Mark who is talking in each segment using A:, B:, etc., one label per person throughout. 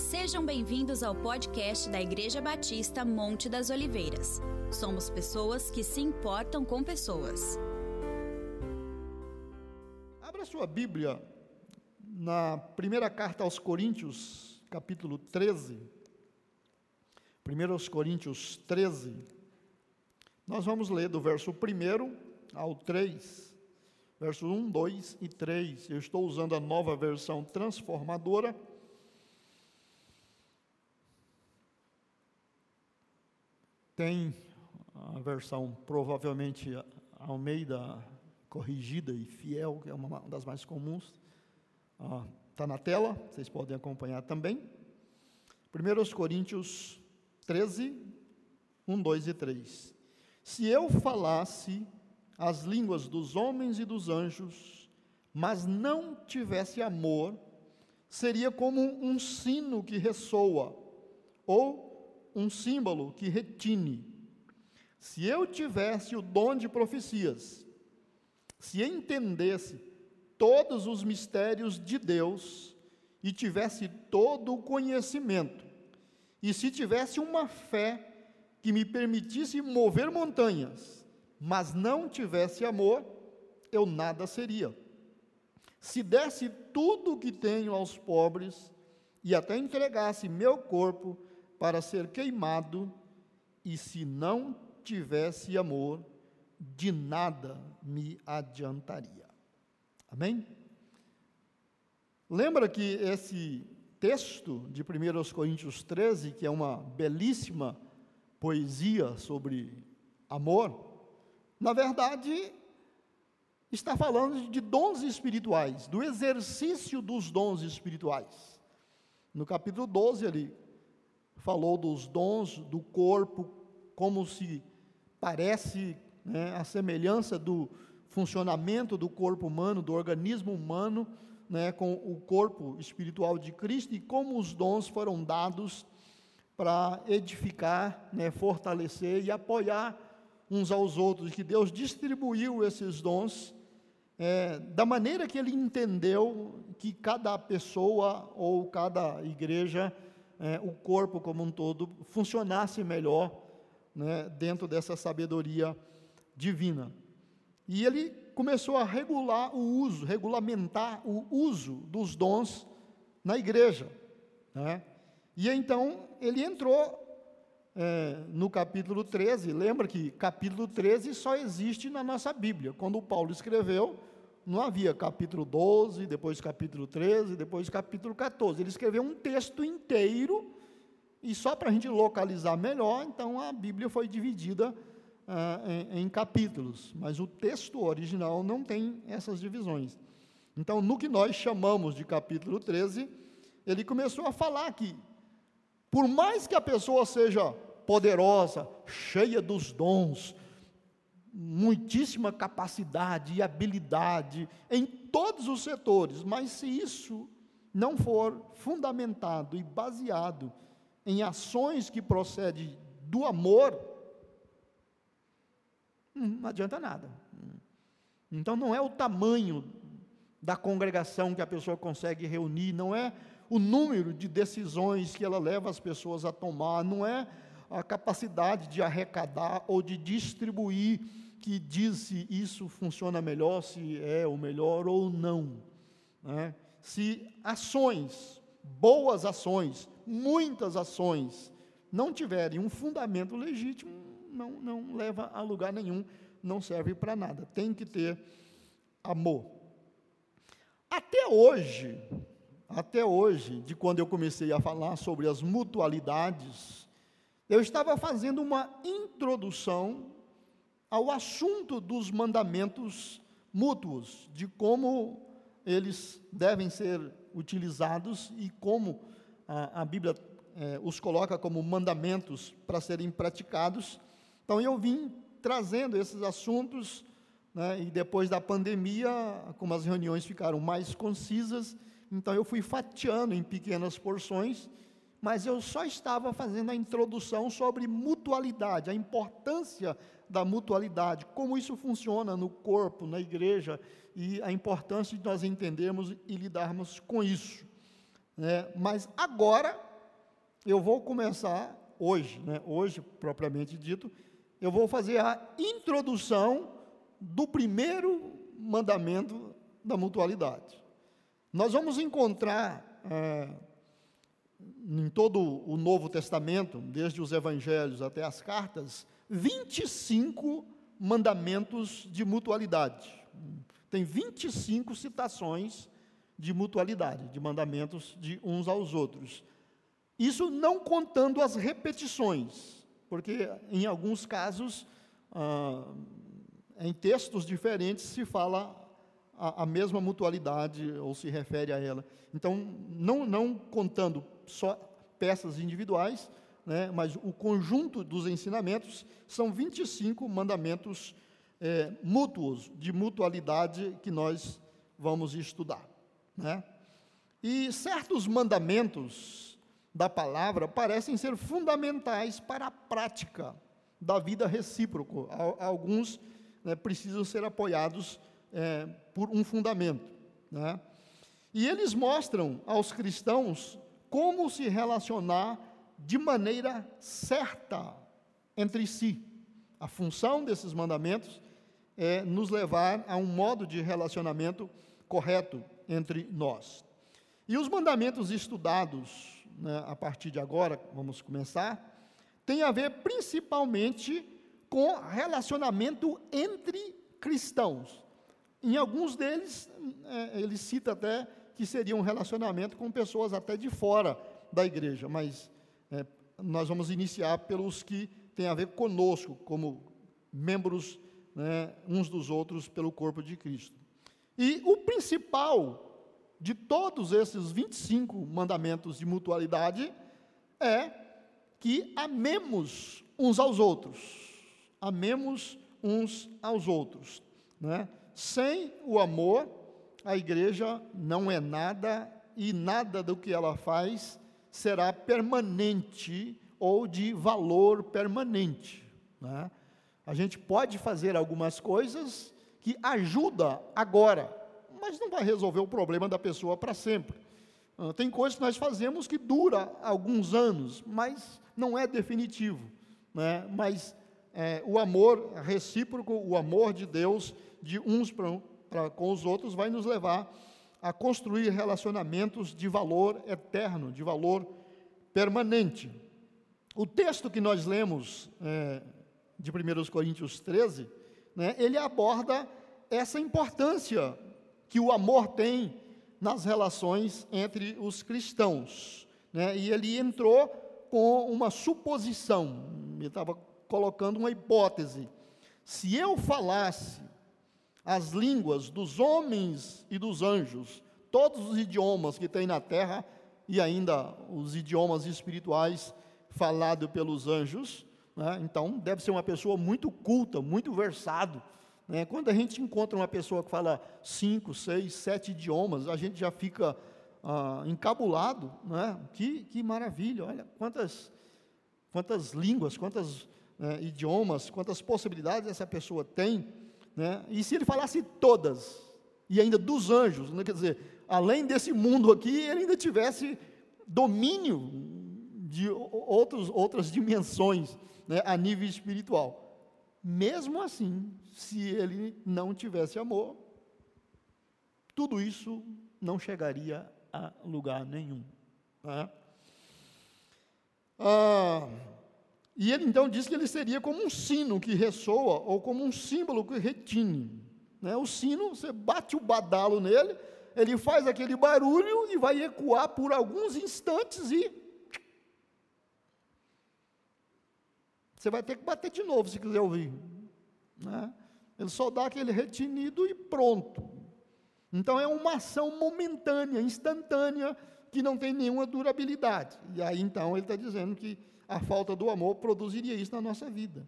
A: Sejam bem-vindos ao podcast da Igreja Batista Monte das Oliveiras. Somos pessoas que se importam com pessoas.
B: Abra sua Bíblia na primeira carta aos Coríntios, capítulo 13. 1 Coríntios 13. Nós vamos ler do verso 1 ao 3. Verso 1, 2 e 3. Eu estou usando a nova versão transformadora. Tem a versão provavelmente Almeida corrigida e fiel, que é uma das mais comuns. Está ah, na tela, vocês podem acompanhar também. 1 Coríntios 13, 1, 2 e 3. Se eu falasse as línguas dos homens e dos anjos, mas não tivesse amor, seria como um sino que ressoa, ou um símbolo que retine. Se eu tivesse o dom de profecias, se entendesse todos os mistérios de Deus e tivesse todo o conhecimento, e se tivesse uma fé que me permitisse mover montanhas, mas não tivesse amor, eu nada seria. Se desse tudo o que tenho aos pobres e até entregasse meu corpo para ser queimado, e se não tivesse amor, de nada me adiantaria. Amém? Lembra que esse texto de 1 Coríntios 13, que é uma belíssima poesia sobre amor, na verdade, está falando de dons espirituais, do exercício dos dons espirituais. No capítulo 12, ele falou dos dons do corpo, como se parece né, a semelhança do funcionamento do corpo humano, do organismo humano, né, com o corpo espiritual de Cristo e como os dons foram dados para edificar, né, fortalecer e apoiar uns aos outros, que Deus distribuiu esses dons é, da maneira que Ele entendeu que cada pessoa ou cada igreja é, o corpo como um todo funcionasse melhor né, dentro dessa sabedoria divina. E ele começou a regular o uso, regulamentar o uso dos dons na igreja. Né? E então ele entrou é, no capítulo 13. Lembra que capítulo 13 só existe na nossa Bíblia. Quando Paulo escreveu, não havia capítulo 12, depois capítulo 13, depois capítulo 14. Ele escreveu um texto inteiro, e só para a gente localizar melhor, então a Bíblia foi dividida ah, em, em capítulos, mas o texto original não tem essas divisões. Então, no que nós chamamos de capítulo 13, ele começou a falar que, por mais que a pessoa seja poderosa, cheia dos dons, muitíssima capacidade e habilidade em todos os setores, mas se isso não for fundamentado e baseado em ações que procedem do amor, hum, não adianta nada. Então não é o tamanho da congregação que a pessoa consegue reunir, não é o número de decisões que ela leva as pessoas a tomar, não é a capacidade de arrecadar ou de distribuir que diz se isso funciona melhor, se é o melhor ou não. Né? Se ações, boas ações, muitas ações, não tiverem um fundamento legítimo, não, não leva a lugar nenhum, não serve para nada. Tem que ter amor. Até hoje, até hoje, de quando eu comecei a falar sobre as mutualidades, eu estava fazendo uma introdução ao assunto dos mandamentos mútuos, de como eles devem ser utilizados e como a, a Bíblia é, os coloca como mandamentos para serem praticados. Então eu vim trazendo esses assuntos, né, e depois da pandemia, como as reuniões ficaram mais concisas, então eu fui fatiando em pequenas porções mas eu só estava fazendo a introdução sobre mutualidade, a importância da mutualidade, como isso funciona no corpo, na igreja, e a importância de nós entendermos e lidarmos com isso. Né? Mas agora eu vou começar hoje, né, hoje propriamente dito, eu vou fazer a introdução do primeiro mandamento da mutualidade. Nós vamos encontrar é, em todo o Novo Testamento, desde os evangelhos até as cartas, 25 mandamentos de mutualidade. Tem 25 citações de mutualidade, de mandamentos de uns aos outros. Isso não contando as repetições, porque em alguns casos, ah, em textos diferentes, se fala a, a, mesma mutualidade ou se refere a ela. Então, não, não contando só peças individuais, né, mas o conjunto dos ensinamentos são 25 mandamentos é, mútuos, de mutualidade que nós vamos estudar. Né? E certos mandamentos da palavra parecem ser fundamentais para a prática da vida recíproca. Alguns né, precisam ser apoiados é, por um fundamento. Né? E eles mostram aos cristãos como se relacionar de maneira certa entre si. A função desses mandamentos é nos levar a um modo de relacionamento correto entre nós. E os mandamentos estudados né, a partir de agora, vamos começar, tem a ver principalmente com relacionamento entre cristãos. Em alguns deles, é, ele cita até que seria um relacionamento com pessoas até de fora da igreja, mas é, nós vamos iniciar pelos que têm a ver conosco, como membros né, uns dos outros pelo corpo de Cristo. E o principal de todos esses 25 mandamentos de mutualidade é que amemos uns aos outros. Amemos uns aos outros. Né? Sem o amor, a igreja não é nada e nada do que ela faz será permanente ou de valor permanente. Né? A gente pode fazer algumas coisas que ajudam agora, mas não vai resolver o problema da pessoa para sempre. Ah, tem coisas que nós fazemos que dura alguns anos, mas não é definitivo. Né? Mas é, o amor recíproco, o amor de Deus, de uns pra, com os outros, vai nos levar a construir relacionamentos de valor eterno, de valor permanente. O texto que nós lemos é, de 1 Coríntios 13, né, ele aborda essa importância que o amor tem nas relações entre os cristãos. Né? E ele entrou com uma suposição, ele estava colocando uma hipótese. Se eu falasse as línguas dos homens e dos anjos, todos os idiomas que tem na terra, e ainda os idiomas espirituais falados pelos anjos, né? então deve ser uma pessoa muito culta, muito versado né? Quando a gente encontra uma pessoa que fala cinco, seis, sete idiomas, a gente já fica ah, encabulado. Né? Que, que maravilha, olha quantas, quantas línguas, quantos né, idiomas, quantas possibilidades essa pessoa tem. Né? E se ele falasse todas, e ainda dos anjos, né? quer dizer, além desse mundo aqui, ele ainda tivesse domínio de outros, outras dimensões né, a nível espiritual. Mesmo assim, se ele não tivesse amor, tudo isso não chegaria a lugar nenhum. Né? Ah, e ele então diz que ele seria como um sino que ressoa, ou como um símbolo que retine. Né? O sino, você bate o badalo nele, ele faz aquele barulho e vai ecoar por alguns instantes e Você vai ter que bater de novo se quiser ouvir. Né? Ele só dá aquele retinido e pronto. Então é uma ação momentânea, instantânea, que não tem nenhuma durabilidade. E aí então ele está dizendo que a falta do amor produziria isso na nossa vida.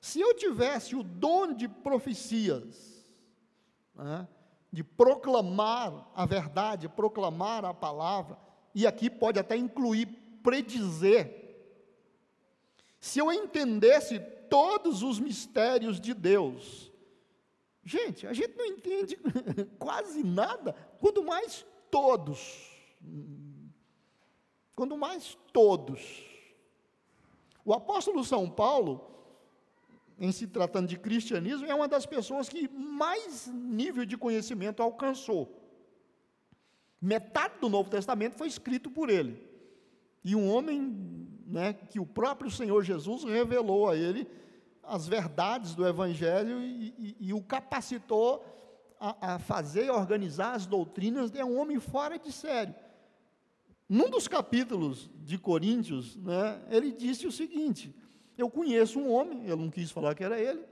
B: Se eu tivesse o dom de profecias, né, de proclamar a verdade, proclamar a palavra, e aqui pode até incluir predizer, se eu entendesse todos os mistérios de Deus, gente, a gente não entende quase nada, quanto mais todos. quando mais todos. O apóstolo São Paulo, em se tratando de cristianismo, é uma das pessoas que mais nível de conhecimento alcançou. Metade do Novo Testamento foi escrito por ele. E um homem né, que o próprio Senhor Jesus revelou a ele as verdades do Evangelho e, e, e o capacitou a, a fazer e organizar as doutrinas, é um homem fora de sério. Num dos capítulos de Coríntios, né, ele disse o seguinte: Eu conheço um homem, eu não quis falar que era ele,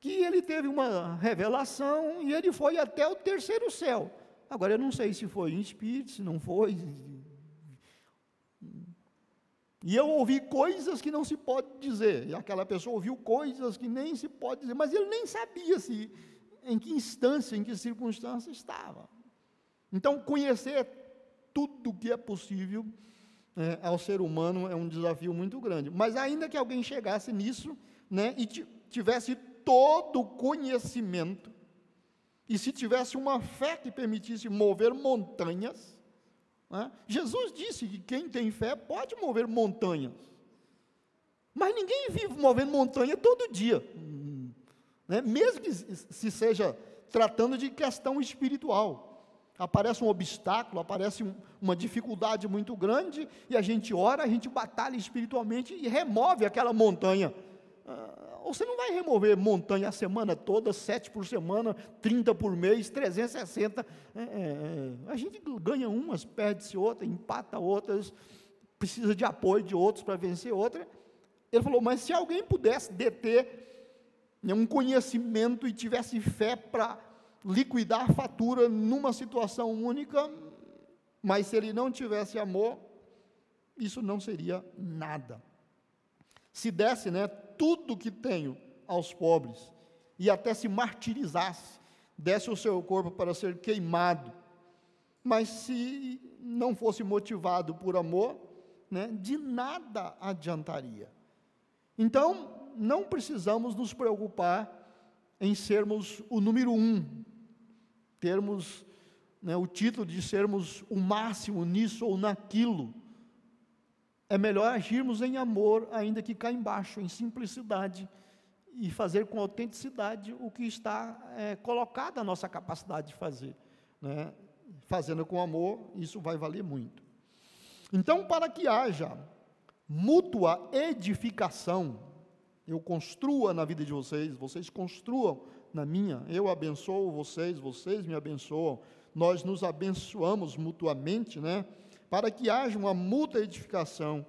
B: que ele teve uma revelação e ele foi até o terceiro céu. Agora, eu não sei se foi em espírito, se não foi. E eu ouvi coisas que não se pode dizer. E aquela pessoa ouviu coisas que nem se pode dizer. Mas ele nem sabia se, em que instância, em que circunstância estava. Então, conhecer tudo que é possível é, ao ser humano é um desafio muito grande. Mas ainda que alguém chegasse nisso, né, e tivesse todo o conhecimento, e se tivesse uma fé que permitisse mover montanhas, né, Jesus disse que quem tem fé pode mover montanhas. Mas ninguém vive movendo montanha todo dia. Né, mesmo que se seja tratando de questão espiritual. Aparece um obstáculo, aparece um, uma dificuldade muito grande, e a gente ora, a gente batalha espiritualmente e remove aquela montanha. Ah, você não vai remover montanha a semana toda, sete por semana, 30 por mês, 360. É, é, é, a gente ganha umas, perde-se outras, empata outras, precisa de apoio de outros para vencer outra. Ele falou, mas se alguém pudesse deter né, um conhecimento e tivesse fé para liquidar a fatura numa situação única, mas se ele não tivesse amor, isso não seria nada. Se desse, né, tudo que tenho aos pobres e até se martirizasse, desse o seu corpo para ser queimado, mas se não fosse motivado por amor, né, de nada adiantaria. Então, não precisamos nos preocupar em sermos o número um, termos né, o título de sermos o máximo nisso ou naquilo. É melhor agirmos em amor, ainda que cá embaixo, em simplicidade, e fazer com autenticidade o que está é, colocado à nossa capacidade de fazer. Né? Fazendo com amor, isso vai valer muito. Então, para que haja mútua edificação, eu construa na vida de vocês, vocês construam na minha, eu abençoo vocês, vocês me abençoam, nós nos abençoamos mutuamente, né? para que haja uma mútua edificação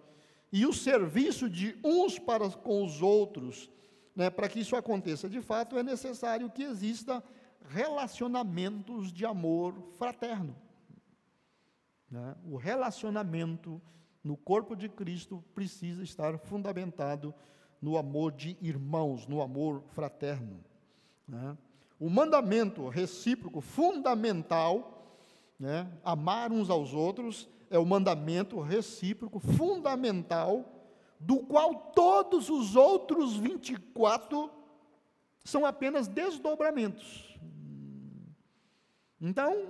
B: e o serviço de uns para com os outros, né, para que isso aconteça de fato, é necessário que exista relacionamentos de amor fraterno. Né? O relacionamento no corpo de Cristo precisa estar fundamentado no amor de irmãos, no amor fraterno. Né? O mandamento recíproco fundamental, né, amar uns aos outros, é o mandamento recíproco fundamental, do qual todos os outros 24 são apenas desdobramentos. Então,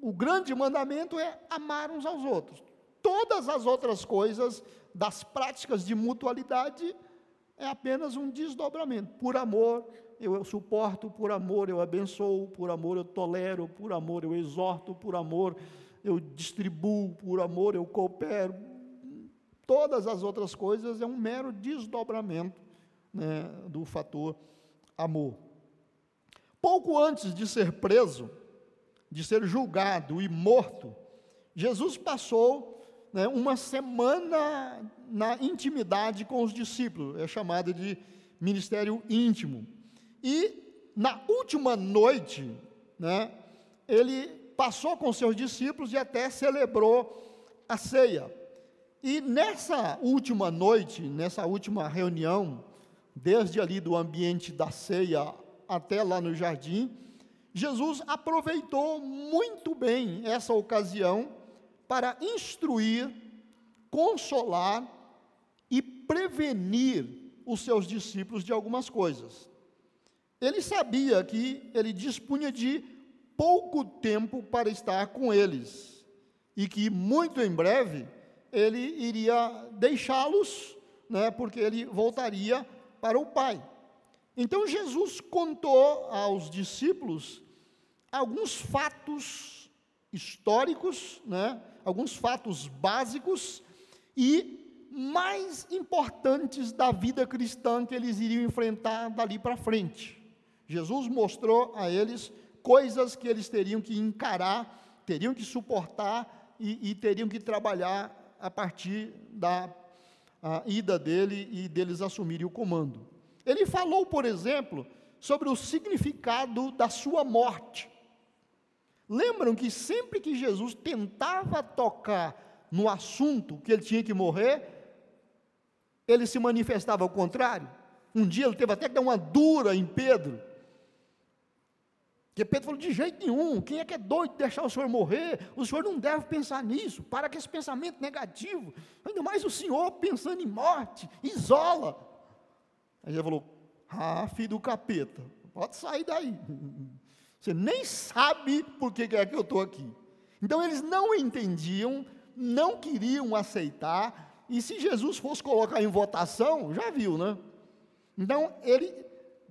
B: o grande mandamento é amar uns aos outros. Todas as outras coisas das práticas de mutualidade é apenas um desdobramento. Por amor, eu suporto, por amor, eu abençoo, por amor, eu tolero, por amor, eu exorto, por amor, eu distribuo, por amor eu coopero. Todas as outras coisas é um mero desdobramento né, do fator amor. Pouco antes de ser preso, de ser julgado e morto, Jesus passou né, uma semana na intimidade com os discípulos, é chamado de ministério íntimo. E na última noite, né, ele passou com seus discípulos e até celebrou a ceia. E nessa última noite, nessa última reunião, desde ali do ambiente da ceia até lá no jardim, Jesus aproveitou muito bem essa ocasião para instruir, consolar e prevenir os seus discípulos de algumas coisas. Ele sabia que ele dispunha de pouco tempo para estar com eles e que muito em breve ele iria deixá-los, né, porque ele voltaria para o Pai. Então Jesus contou aos discípulos alguns fatos históricos, né, alguns fatos básicos e mais importantes da vida cristã que eles iriam enfrentar dali para frente. Jesus mostrou a eles coisas que eles teriam que encarar, teriam que suportar e, e teriam que trabalhar a partir da ida dele e deles assumirem o comando. Ele falou, por exemplo, sobre o significado da sua morte. Lembram que sempre que Jesus tentava tocar no assunto que ele tinha que morrer, ele se manifestava ao contrário. Um dia ele teve até que dar uma dura em Pedro. Porque Pedro falou: de jeito nenhum, quem é que é doido de deixar o senhor morrer? O senhor não deve pensar nisso, para com esse pensamento negativo. Ainda mais o senhor pensando em morte, isola. Aí ele falou: ah, filho do capeta, pode sair daí. Você nem sabe por que é que eu estou aqui. Então eles não entendiam, não queriam aceitar, e se Jesus fosse colocar em votação, já viu, né? Então ele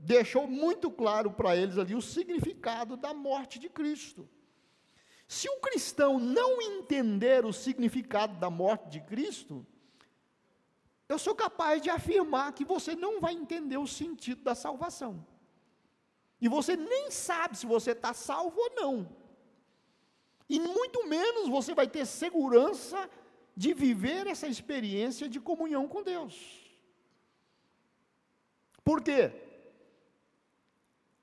B: deixou muito claro para eles ali o significado da morte de Cristo. Se um cristão não entender o significado da morte de Cristo, eu sou capaz de afirmar que você não vai entender o sentido da salvação. E você nem sabe se você está salvo ou não. E muito menos você vai ter segurança de viver essa experiência de comunhão com Deus. Por quê?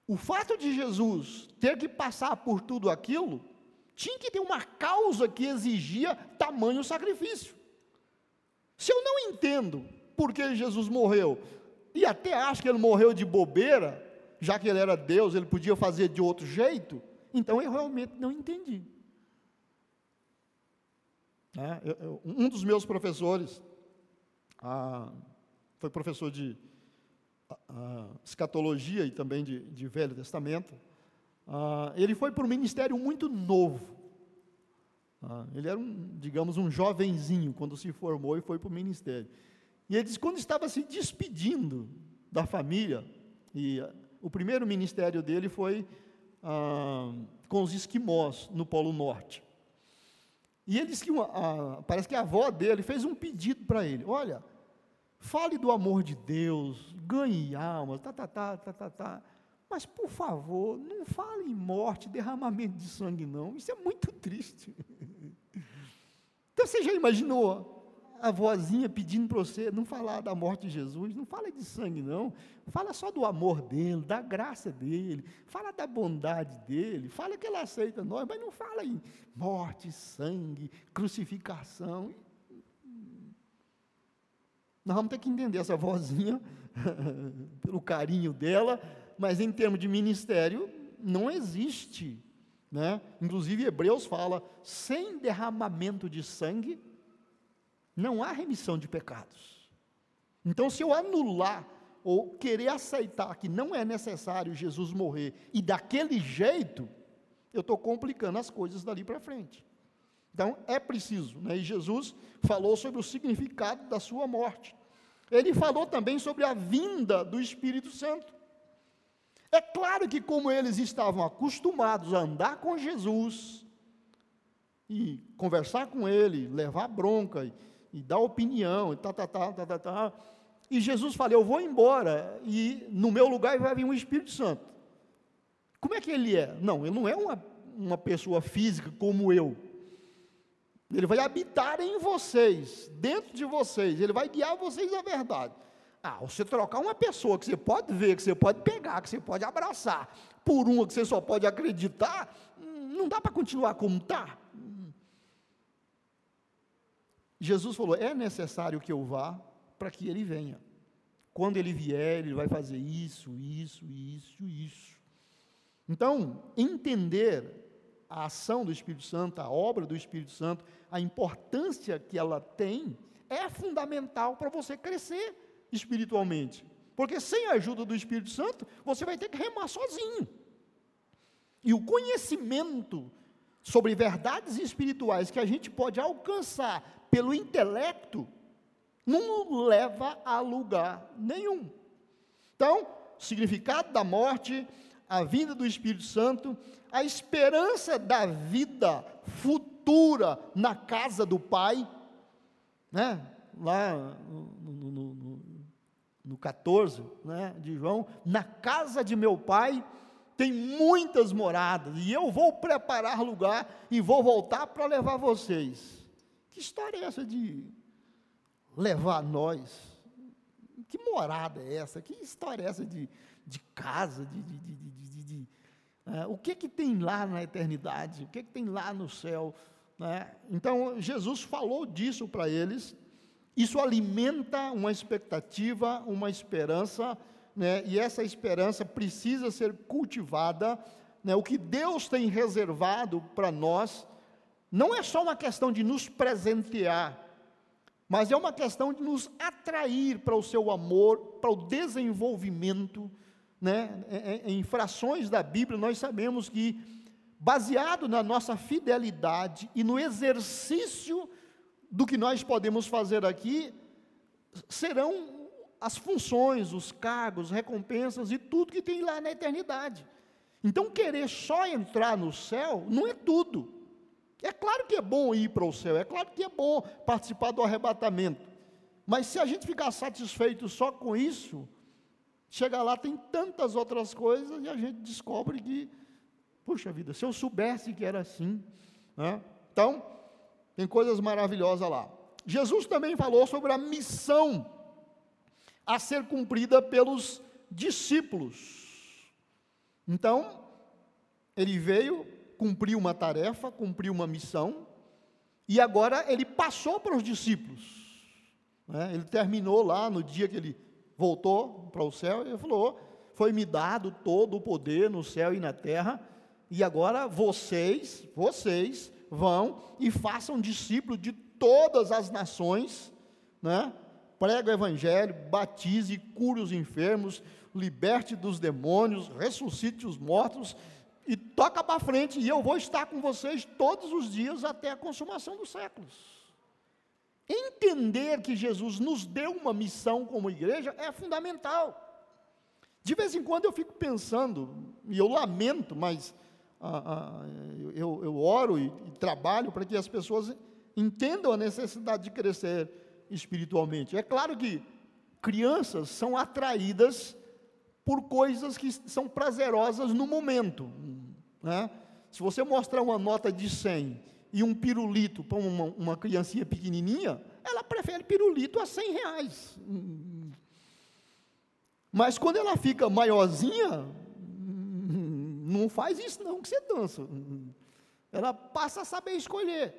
B: O fato de Jesus ter que passar por tudo aquilo, tinha que ter uma causa que exigia tamanho sacrifício. Se eu não entendo por que Jesus morreu, e até acho que ele morreu de bobeira, já que ele era Deus, ele podia fazer de outro jeito, então eu realmente não entendi. É, eu, um dos meus professores, ah, foi professor de ah, escatologia e também de, de Velho Testamento, ah, ele foi para um ministério muito novo. Ah, ele era, um, digamos, um jovenzinho quando se formou e foi para o ministério. E ele disse, quando estava se despedindo da família, e o primeiro ministério dele foi ah, com os esquimós no Polo Norte. E ele disse que, uma, parece que a avó dele fez um pedido para ele, olha, fale do amor de Deus, ganhe almas, tá, tá, tá, tá, tá, tá. Mas, por favor, não fale em morte, derramamento de sangue, não. Isso é muito triste. Então, você já imaginou a vozinha pedindo para você não falar da morte de Jesus? Não fala de sangue, não. Fala só do amor dele, da graça dele. Fala da bondade dele. Fala que ele aceita nós, mas não fala em morte, sangue, crucificação. Nós vamos ter que entender essa vozinha, pelo carinho dela, mas em termos de ministério, não existe. Né? Inclusive, Hebreus fala: sem derramamento de sangue, não há remissão de pecados. Então, se eu anular ou querer aceitar que não é necessário Jesus morrer e daquele jeito, eu estou complicando as coisas dali para frente. Então, é preciso, né? e Jesus falou sobre o significado da sua morte. Ele falou também sobre a vinda do Espírito Santo. É claro que, como eles estavam acostumados a andar com Jesus, e conversar com ele, levar bronca, e, e dar opinião, e tá, tá, tá, tá, e Jesus falou: Eu vou embora, e no meu lugar vai vir um Espírito Santo. Como é que ele é? Não, ele não é uma, uma pessoa física como eu. Ele vai habitar em vocês, dentro de vocês, ele vai guiar vocês à verdade. Ah, você trocar uma pessoa que você pode ver, que você pode pegar, que você pode abraçar, por uma que você só pode acreditar, não dá para continuar como está. Jesus falou: é necessário que eu vá para que ele venha. Quando ele vier, ele vai fazer isso, isso, isso, isso. Então, entender a ação do Espírito Santo, a obra do Espírito Santo, a importância que ela tem, é fundamental para você crescer espiritualmente. Porque sem a ajuda do Espírito Santo, você vai ter que remar sozinho. E o conhecimento sobre verdades espirituais que a gente pode alcançar pelo intelecto, não leva a lugar nenhum. Então, significado da morte, a vinda do Espírito Santo, a esperança da vida futura na casa do Pai, né? lá no, no, no, no 14 né, de João, na casa de meu Pai tem muitas moradas, e eu vou preparar lugar e vou voltar para levar vocês. Que história é essa de levar nós? Que morada é essa? Que história é essa de, de casa, de, de, de, é, o que que tem lá na eternidade? O que que tem lá no céu? Né? Então, Jesus falou disso para eles, isso alimenta uma expectativa, uma esperança, né? e essa esperança precisa ser cultivada. Né? O que Deus tem reservado para nós não é só uma questão de nos presentear, mas é uma questão de nos atrair para o seu amor, para o desenvolvimento. Né? Em frações da Bíblia, nós sabemos que, baseado na nossa fidelidade e no exercício do que nós podemos fazer aqui serão as funções, os cargos, recompensas e tudo que tem lá na eternidade. Então, querer só entrar no céu não é tudo. É claro que é bom ir para o céu, é claro que é bom participar do arrebatamento. Mas se a gente ficar satisfeito só com isso, chega lá, tem tantas outras coisas e a gente descobre que, puxa vida, se eu soubesse que era assim. Né? Então, tem coisas maravilhosas lá. Jesus também falou sobre a missão a ser cumprida pelos discípulos. Então, ele veio, cumpriu uma tarefa, cumpriu uma missão, e agora ele passou para os discípulos. Né? Ele terminou lá no dia que ele voltou para o céu, ele falou: Foi-me dado todo o poder no céu e na terra, e agora vocês, vocês, vão e façam discípulos de todas as nações, né? Prega o evangelho, batize, cure os enfermos, liberte dos demônios, ressuscite os mortos e toca para frente, e eu vou estar com vocês todos os dias até a consumação dos séculos. Entender que Jesus nos deu uma missão como igreja é fundamental. De vez em quando eu fico pensando, e eu lamento, mas eu, eu oro e, e trabalho para que as pessoas entendam a necessidade de crescer espiritualmente. É claro que crianças são atraídas por coisas que são prazerosas no momento. Né? Se você mostrar uma nota de 100 e um pirulito para uma, uma criancinha pequenininha, ela prefere pirulito a 100 reais. Mas quando ela fica maiorzinha, não faz isso não que você dança. Ela passa a saber escolher.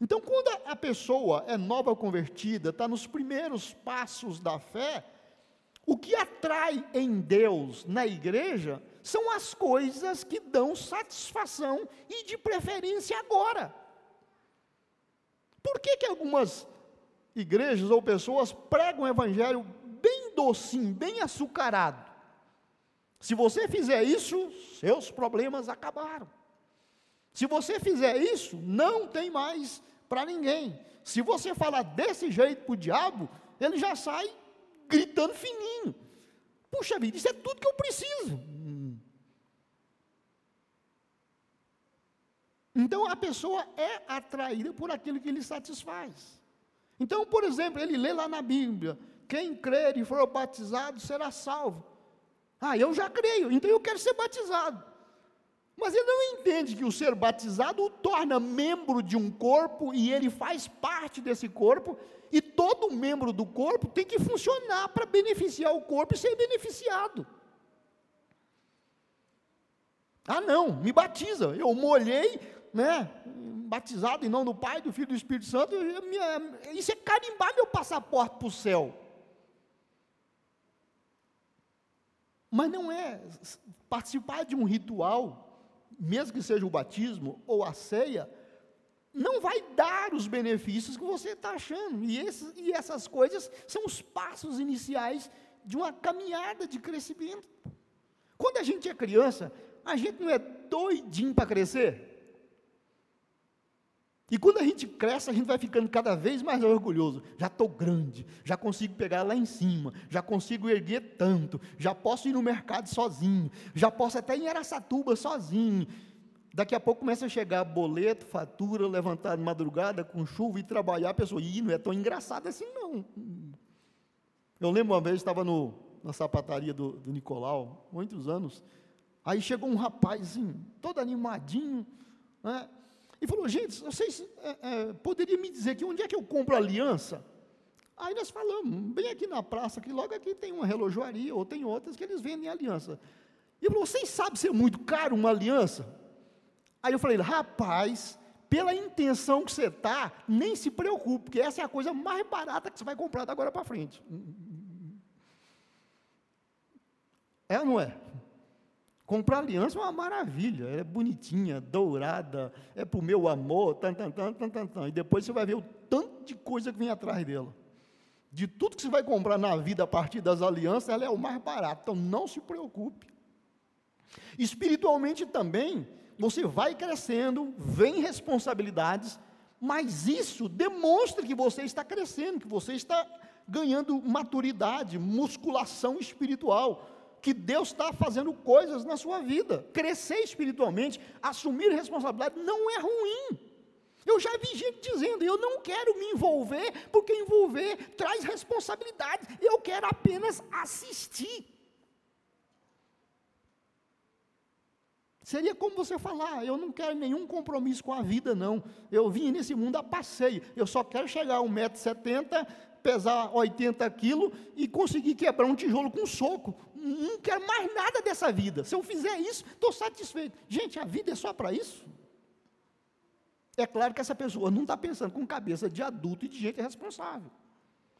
B: Então, quando a pessoa é nova convertida, está nos primeiros passos da fé, o que atrai em Deus na igreja são as coisas que dão satisfação e de preferência agora. Por que, que algumas igrejas ou pessoas pregam o evangelho bem docinho, bem açucarado? Se você fizer isso, seus problemas acabaram. Se você fizer isso, não tem mais para ninguém. Se você falar desse jeito para o diabo, ele já sai gritando fininho. Puxa vida, isso é tudo que eu preciso. Então a pessoa é atraída por aquilo que lhe satisfaz. Então, por exemplo, ele lê lá na Bíblia: quem crer e for batizado será salvo. Ah, eu já creio, então eu quero ser batizado. Mas ele não entende que o ser batizado o torna membro de um corpo e ele faz parte desse corpo, e todo membro do corpo tem que funcionar para beneficiar o corpo e ser beneficiado. Ah, não, me batiza. Eu molhei, né? Batizado em nome do Pai, do Filho e do Espírito Santo. Isso é carimbar meu passaporte para o céu. Mas não é participar de um ritual, mesmo que seja o batismo ou a ceia, não vai dar os benefícios que você está achando. E, esses, e essas coisas são os passos iniciais de uma caminhada de crescimento. Quando a gente é criança, a gente não é doidinho para crescer. E quando a gente cresce, a gente vai ficando cada vez mais orgulhoso. Já estou grande, já consigo pegar lá em cima, já consigo erguer tanto, já posso ir no mercado sozinho, já posso até ir em Aracatuba sozinho. Daqui a pouco começa a chegar boleto, fatura, levantar de madrugada com chuva e trabalhar, a pessoa, ih, não é tão engraçado assim não. Eu lembro uma vez, estava no, na sapataria do, do Nicolau, muitos anos, aí chegou um rapaz, assim, todo animadinho, né? E falou, gente, vocês é, é, poderiam me dizer que onde é que eu compro aliança? Aí nós falamos, bem aqui na praça, que logo aqui tem uma relojoaria, ou tem outras que eles vendem aliança. E falou, vocês sabem ser muito caro uma aliança? Aí eu falei, rapaz, pela intenção que você está, nem se preocupe, porque essa é a coisa mais barata que você vai comprar da agora para frente. É ou não é? Comprar aliança é uma maravilha, é bonitinha, dourada, é para o meu amor, tan, tan, tan, tan, tan, tan. E depois você vai ver o tanto de coisa que vem atrás dela. De tudo que você vai comprar na vida a partir das alianças, ela é o mais barato. Então não se preocupe. Espiritualmente também, você vai crescendo, vem responsabilidades, mas isso demonstra que você está crescendo, que você está ganhando maturidade, musculação espiritual que Deus está fazendo coisas na sua vida. Crescer espiritualmente, assumir responsabilidade, não é ruim. Eu já vi gente dizendo: eu não quero me envolver, porque envolver traz responsabilidade, eu quero apenas assistir. Seria como você falar: eu não quero nenhum compromisso com a vida, não. Eu vim nesse mundo a passeio, eu só quero chegar a 1,70m, pesar 80 quilos e conseguir quebrar um tijolo com um soco não quero mais nada dessa vida. Se eu fizer isso, estou satisfeito. Gente, a vida é só para isso? É claro que essa pessoa não está pensando com cabeça de adulto e de gente responsável.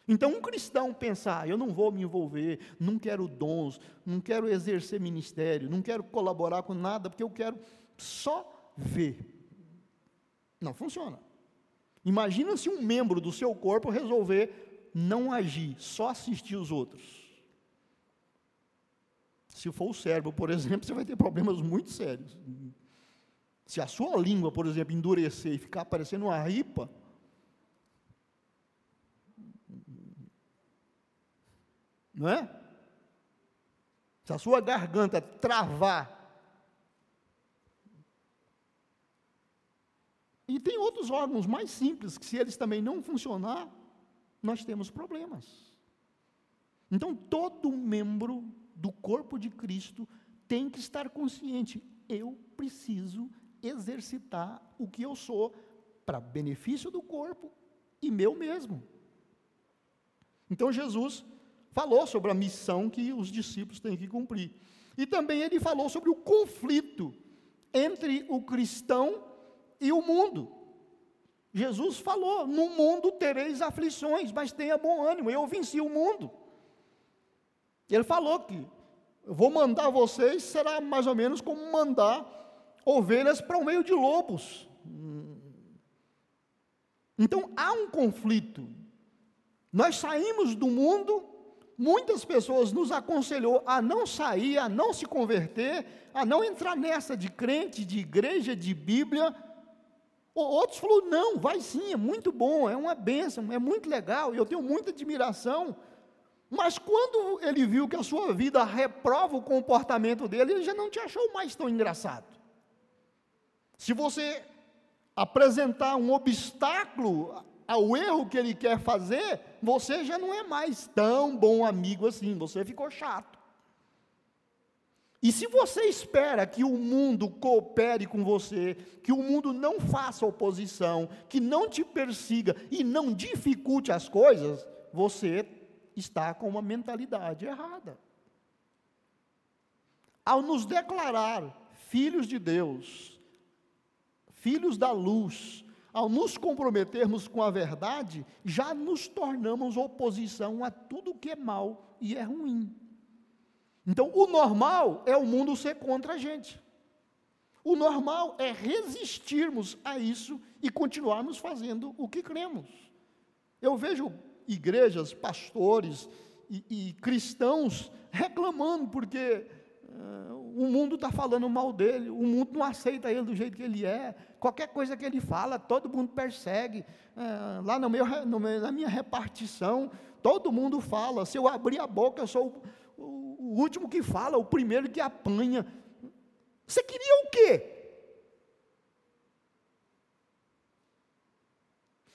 B: Então, um cristão pensar, eu não vou me envolver, não quero dons, não quero exercer ministério, não quero colaborar com nada, porque eu quero só ver. Não funciona. Imagina se um membro do seu corpo resolver não agir, só assistir os outros. Se for o cérebro, por exemplo, você vai ter problemas muito sérios. Se a sua língua, por exemplo, endurecer e ficar parecendo uma ripa, não é? Se a sua garganta travar, e tem outros órgãos mais simples que se eles também não funcionar, nós temos problemas. Então todo membro do corpo de Cristo tem que estar consciente: eu preciso exercitar o que eu sou para benefício do corpo e meu mesmo. Então Jesus falou sobre a missão que os discípulos têm que cumprir. E também ele falou sobre o conflito entre o cristão e o mundo. Jesus falou: No mundo tereis aflições, mas tenha bom ânimo, eu venci o mundo. Ele falou que eu vou mandar vocês, será mais ou menos como mandar ovelhas para o meio de lobos. Então há um conflito. Nós saímos do mundo, muitas pessoas nos aconselhou a não sair, a não se converter, a não entrar nessa de crente, de igreja, de Bíblia. Outros falaram, não, vai sim, é muito bom, é uma bênção, é muito legal, eu tenho muita admiração. Mas quando ele viu que a sua vida reprova o comportamento dele, ele já não te achou mais tão engraçado. Se você apresentar um obstáculo ao erro que ele quer fazer, você já não é mais tão bom amigo assim, você ficou chato. E se você espera que o mundo coopere com você, que o mundo não faça oposição, que não te persiga e não dificulte as coisas, você está com uma mentalidade errada. Ao nos declarar filhos de Deus, filhos da luz, ao nos comprometermos com a verdade, já nos tornamos oposição a tudo que é mal e é ruim. Então, o normal é o mundo ser contra a gente. O normal é resistirmos a isso e continuarmos fazendo o que cremos. Eu vejo igrejas, pastores e, e cristãos reclamando porque o mundo está falando mal dele, o mundo não aceita ele do jeito que ele é, qualquer coisa que ele fala, todo mundo persegue. É, lá no meu, no meu, na minha repartição, todo mundo fala. Se eu abrir a boca, eu sou o, último que fala, o primeiro que apanha. Você queria o quê?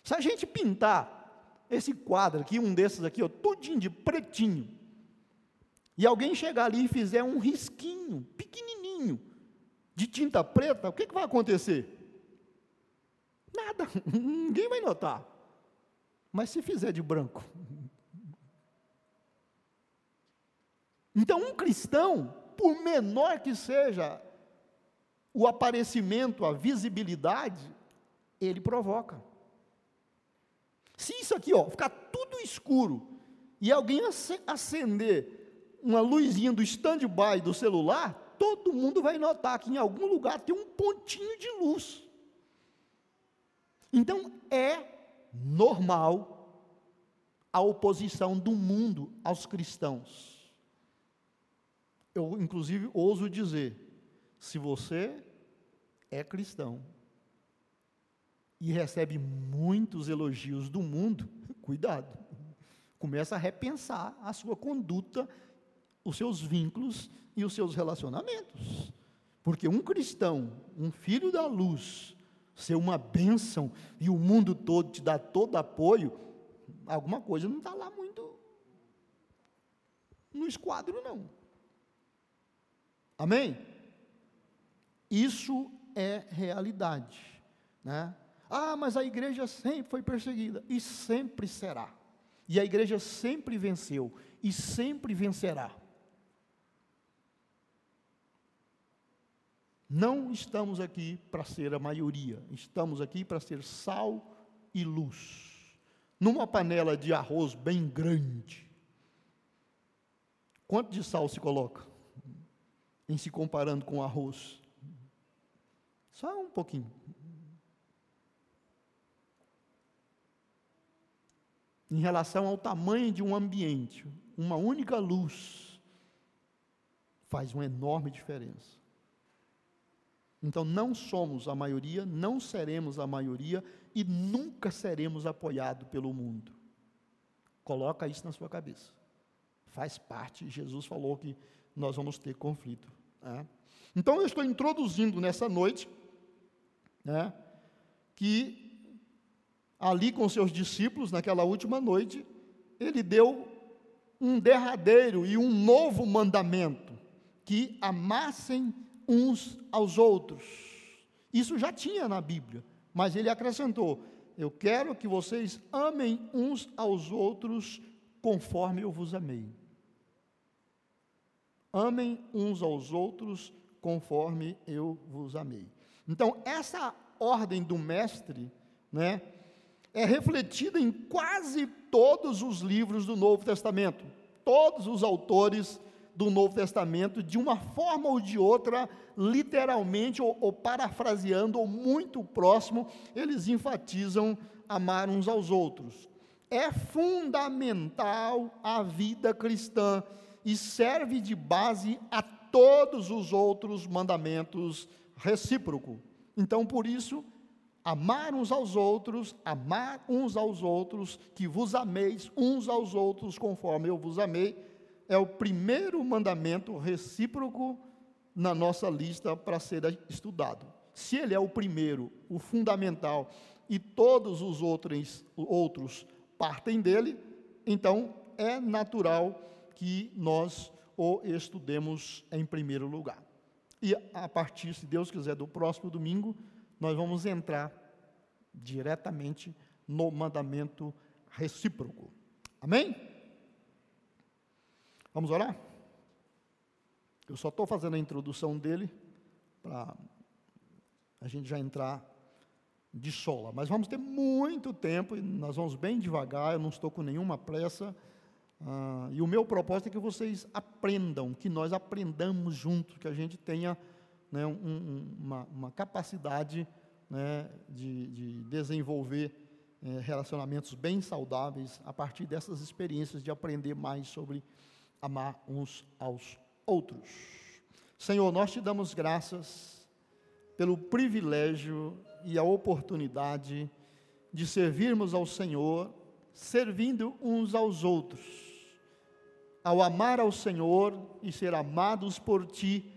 B: Se a gente pintar esse quadro aqui, um desses aqui, ó, tudinho de pretinho, e alguém chegar ali e fizer um risquinho, pequenininho, de tinta preta, o que, que vai acontecer? Nada, ninguém vai notar. Mas se fizer de branco. Então, um cristão, por menor que seja o aparecimento, a visibilidade, ele provoca. Se isso aqui, ó, ficar tudo escuro e alguém acender uma luzinha do stand-by do celular, todo mundo vai notar que em algum lugar tem um pontinho de luz. Então é normal a oposição do mundo aos cristãos. Eu, inclusive, ouso dizer: se você é cristão e recebe muitos elogios do mundo, cuidado, começa a repensar a sua conduta os seus vínculos e os seus relacionamentos. Porque um cristão, um filho da luz, ser uma bênção e o mundo todo te dá todo apoio, alguma coisa não está lá muito no esquadro, não. Amém? Isso é realidade. Né? Ah, mas a igreja sempre foi perseguida e sempre será. E a igreja sempre venceu e sempre vencerá. Não estamos aqui para ser a maioria, estamos aqui para ser sal e luz. Numa panela de arroz bem grande, quanto de sal se coloca? Em se comparando com arroz? Só um pouquinho. Em relação ao tamanho de um ambiente, uma única luz faz uma enorme diferença. Então não somos a maioria, não seremos a maioria e nunca seremos apoiados pelo mundo. Coloca isso na sua cabeça. Faz parte, Jesus falou que nós vamos ter conflito. Né? Então eu estou introduzindo nessa noite né, que ali com seus discípulos, naquela última noite, ele deu um derradeiro e um novo mandamento: que amassem uns aos outros. Isso já tinha na Bíblia, mas ele acrescentou: Eu quero que vocês amem uns aos outros conforme eu vos amei. Amem uns aos outros conforme eu vos amei. Então, essa ordem do mestre, né, é refletida em quase todos os livros do Novo Testamento. Todos os autores do Novo Testamento, de uma forma ou de outra, literalmente, ou, ou parafraseando, ou muito próximo, eles enfatizam amar uns aos outros. É fundamental a vida cristã e serve de base a todos os outros mandamentos recíproco. Então, por isso, amar uns aos outros, amar uns aos outros, que vos ameis uns aos outros conforme eu vos amei, é o primeiro mandamento recíproco na nossa lista para ser estudado. Se ele é o primeiro, o fundamental, e todos os outros, outros partem dele, então é natural que nós o estudemos em primeiro lugar. E a partir, se Deus quiser, do próximo domingo, nós vamos entrar diretamente no mandamento recíproco. Amém? Vamos orar? Eu só estou fazendo a introdução dele para a gente já entrar de sola. Mas vamos ter muito tempo e nós vamos bem devagar, eu não estou com nenhuma pressa. Ah, e o meu propósito é que vocês aprendam, que nós aprendamos juntos, que a gente tenha né, um, uma, uma, capacidade né, de, de, desenvolver é, relacionamentos bem saudáveis a partir dessas experiências de aprender mais sobre amar uns aos outros. Senhor, nós te damos graças pelo privilégio e a oportunidade de servirmos ao Senhor, servindo uns aos outros. Ao amar ao Senhor e ser amados por Ti,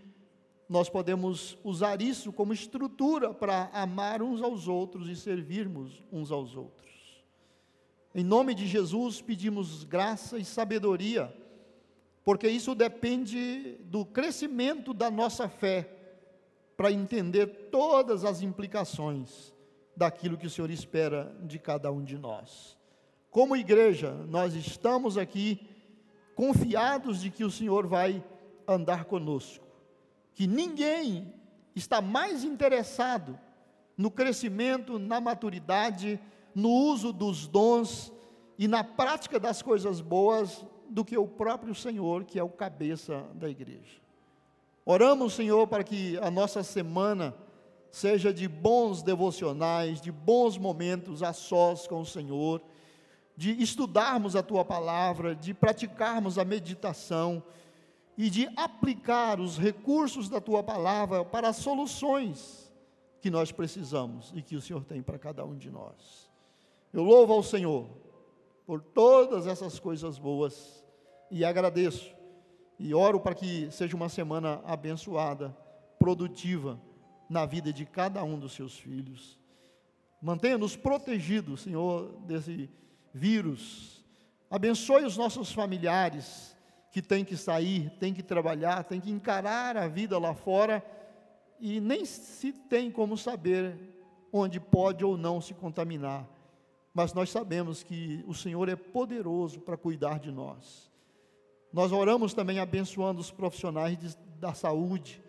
B: nós podemos usar isso como estrutura para amar uns aos outros e servirmos uns aos outros. Em nome de Jesus, pedimos graça e sabedoria, porque isso depende do crescimento da nossa fé, para entender todas as implicações daquilo que o Senhor espera de cada um de nós. Como igreja, nós estamos aqui confiados de que o Senhor vai andar conosco, que ninguém está mais interessado no crescimento, na maturidade, no uso dos dons e na prática das coisas boas do que o próprio Senhor, que é o cabeça da igreja. Oramos, Senhor, para que a nossa semana seja de bons devocionais, de bons momentos a sós com o Senhor, de estudarmos a tua palavra, de praticarmos a meditação e de aplicar os recursos da tua palavra para as soluções que nós precisamos e que o Senhor tem para cada um de nós. Eu louvo ao Senhor por todas essas coisas boas e agradeço e oro para que seja uma semana abençoada, produtiva na vida de cada um dos seus filhos. Mantenha-nos protegidos, Senhor, desse vírus. Abençoe os nossos familiares que têm que sair, têm que trabalhar, têm que encarar a vida lá fora e nem se tem como saber onde pode ou não se contaminar mas nós sabemos que o Senhor é poderoso para cuidar de nós. Nós oramos também abençoando os profissionais de, da saúde,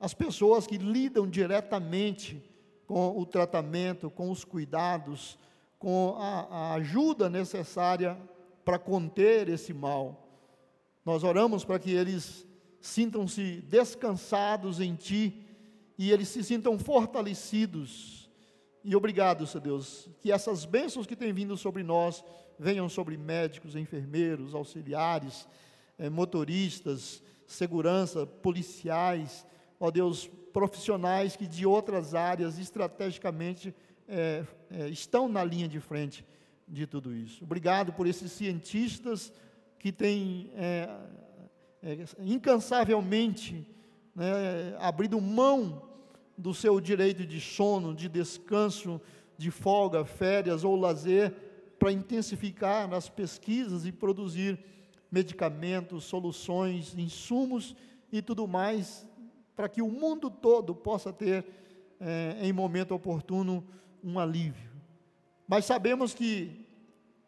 B: as pessoas que lidam diretamente com o tratamento, com os cuidados, com a, a ajuda necessária para conter esse mal. Nós oramos para que eles sintam-se descansados em Ti e eles se sintam fortalecidos e obrigado, Senhor Deus, que essas bênçãos que têm vindo sobre nós venham sobre médicos, enfermeiros, auxiliares, eh, motoristas, segurança, policiais, ó Deus, profissionais que de outras áreas estrategicamente eh, eh, estão na linha de frente de tudo isso. Obrigado por esses cientistas que têm incansavelmente né, abrido mão do seu direito de sono, de descanso, de folga, férias ou lazer, para intensificar nas pesquisas e produzir medicamentos, soluções, insumos e tudo mais, para que o mundo todo possa ter, é, em momento oportuno, um alívio. Mas sabemos que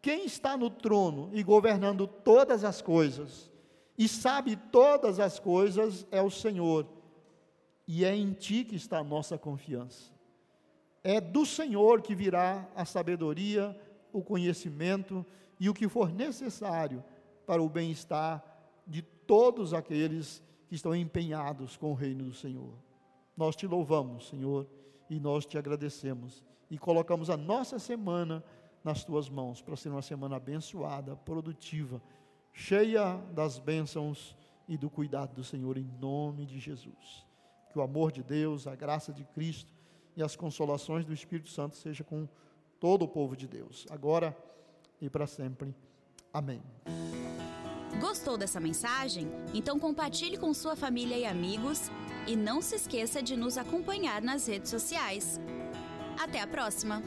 B: quem está no trono e governando todas as coisas, e sabe todas as coisas, é o Senhor e é em ti que está a nossa confiança. É do Senhor que virá a sabedoria, o conhecimento e o que for necessário para o bem-estar de todos aqueles que estão empenhados com o reino do Senhor. Nós te louvamos, Senhor, e nós te agradecemos e colocamos a nossa semana nas tuas mãos para ser uma semana abençoada, produtiva, cheia das bênçãos e do cuidado do Senhor em nome de Jesus. Que o amor de Deus, a graça de Cristo e as consolações do Espírito Santo seja com todo o povo de Deus, agora e para sempre. Amém.
A: Gostou dessa mensagem? Então compartilhe com sua família e amigos e não se esqueça de nos acompanhar nas redes sociais. Até a próxima!